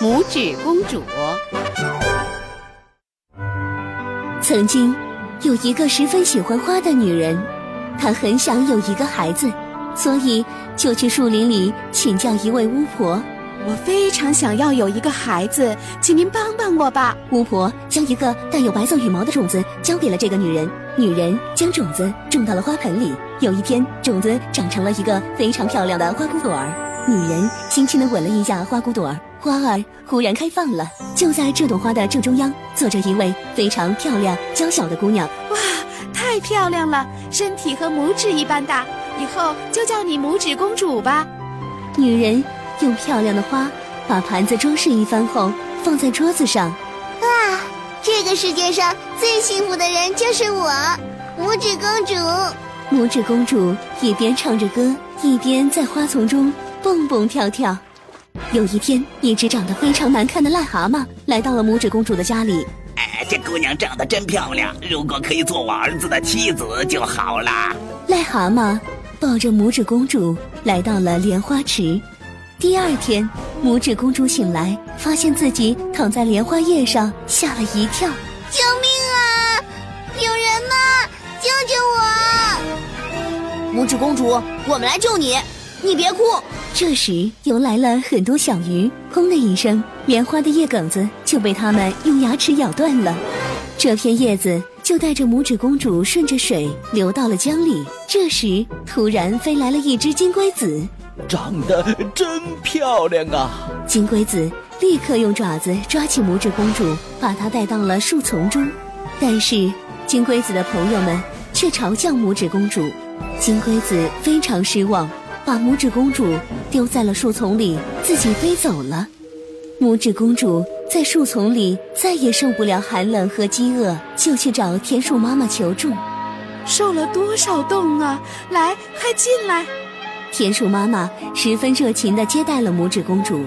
拇指公主。曾经有一个十分喜欢花的女人，她很想有一个孩子，所以就去树林里请教一位巫婆。我非常想要有一个孩子，请您帮帮我吧。巫婆将一个带有白色羽毛的种子交给了这个女人，女人将种子种到了花盆里。有一天，种子长成了一个非常漂亮的花骨朵儿。女人轻轻地吻了一下花骨朵儿，花儿忽然开放了。就在这朵花的正中央，坐着一位非常漂亮、娇小的姑娘。哇，太漂亮了，身体和拇指一般大，以后就叫你拇指公主吧。女人。用漂亮的花把盘子装饰一番后，放在桌子上。哇，这个世界上最幸福的人就是我，拇指公主。拇指公主一边唱着歌，一边在花丛中蹦蹦跳跳。有一天，一只长得非常难看的癞蛤蟆来到了拇指公主的家里。哎，这姑娘长得真漂亮，如果可以做我儿子的妻子就好了。癞蛤蟆抱着拇指公主来到了莲花池。第二天，拇指公主醒来，发现自己躺在莲花叶上，吓了一跳。救命啊！有人吗？救救我！拇指公主，我们来救你，你别哭。这时，游来了很多小鱼，轰的一声，棉花的叶梗子就被它们用牙齿咬断了。这片叶子就带着拇指公主顺着水流到了江里。这时，突然飞来了一只金龟子。长得真漂亮啊！金龟子立刻用爪子抓起拇指公主，把她带到了树丛中。但是金龟子的朋友们却嘲笑拇指公主。金龟子非常失望，把拇指公主丢在了树丛里，自己飞走了。拇指公主在树丛里再也受不了寒冷和饥饿，就去找田鼠妈妈求助。受了多少冻啊！来，快进来。田鼠妈妈十分热情地接待了拇指公主。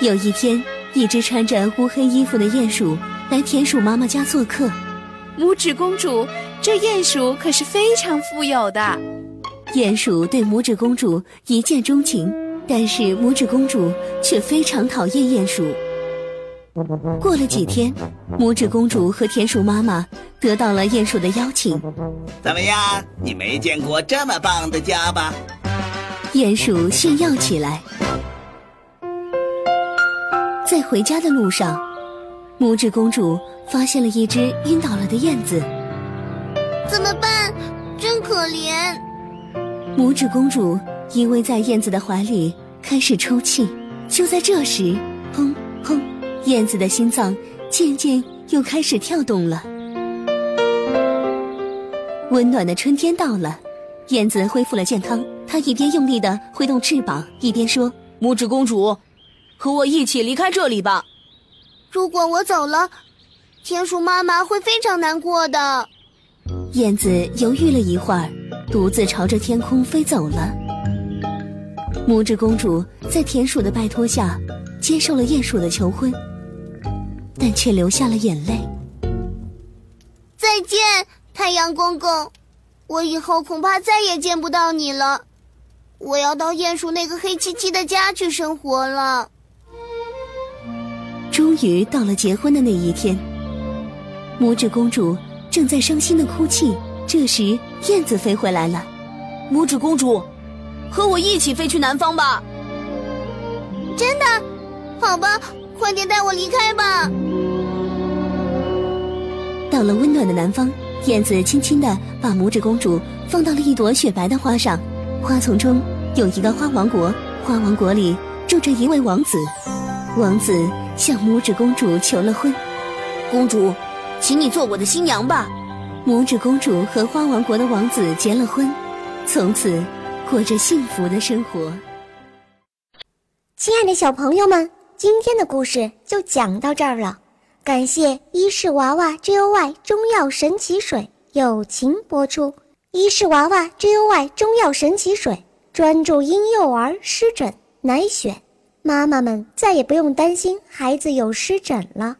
有一天，一只穿着乌黑衣服的鼹鼠来田鼠妈妈家做客。拇指公主，这鼹鼠可是非常富有的。鼹鼠对拇指公主一见钟情，但是拇指公主却非常讨厌鼹鼠。过了几天，拇指公主和田鼠妈妈得到了鼹鼠的邀请。怎么样？你没见过这么棒的家吧？鼹鼠炫耀起来。在回家的路上，拇指公主发现了一只晕倒了的燕子。怎么办？真可怜。拇指公主依偎在燕子的怀里，开始抽泣。就在这时，砰砰。燕子的心脏渐渐又开始跳动了。温暖的春天到了，燕子恢复了健康。它一边用力的挥动翅膀，一边说：“拇指公主，和我一起离开这里吧。如果我走了，田鼠妈妈会非常难过的。”燕子犹豫了一会儿，独自朝着天空飞走了。拇指公主在田鼠的拜托下，接受了鼹鼠的求婚。但却流下了眼泪。再见，太阳公公，我以后恐怕再也见不到你了。我要到鼹鼠那个黑漆漆的家去生活了。终于到了结婚的那一天，拇指公主正在伤心的哭泣。这时，燕子飞回来了。拇指公主，和我一起飞去南方吧。真的？好吧。快点带我离开吧！到了温暖的南方，燕子轻轻地把拇指公主放到了一朵雪白的花上。花丛中有一个花王国，花王国里住着一位王子。王子向拇指公主求了婚。公主，请你做我的新娘吧！拇指公主和花王国的王子结了婚，从此过着幸福的生活。亲爱的小朋友们。今天的故事就讲到这儿了，感谢伊氏娃娃 Joy 中药神奇水友情播出。伊氏娃娃 Joy 中药神奇水专注婴幼儿湿疹，奶癣，妈妈们再也不用担心孩子有湿疹了。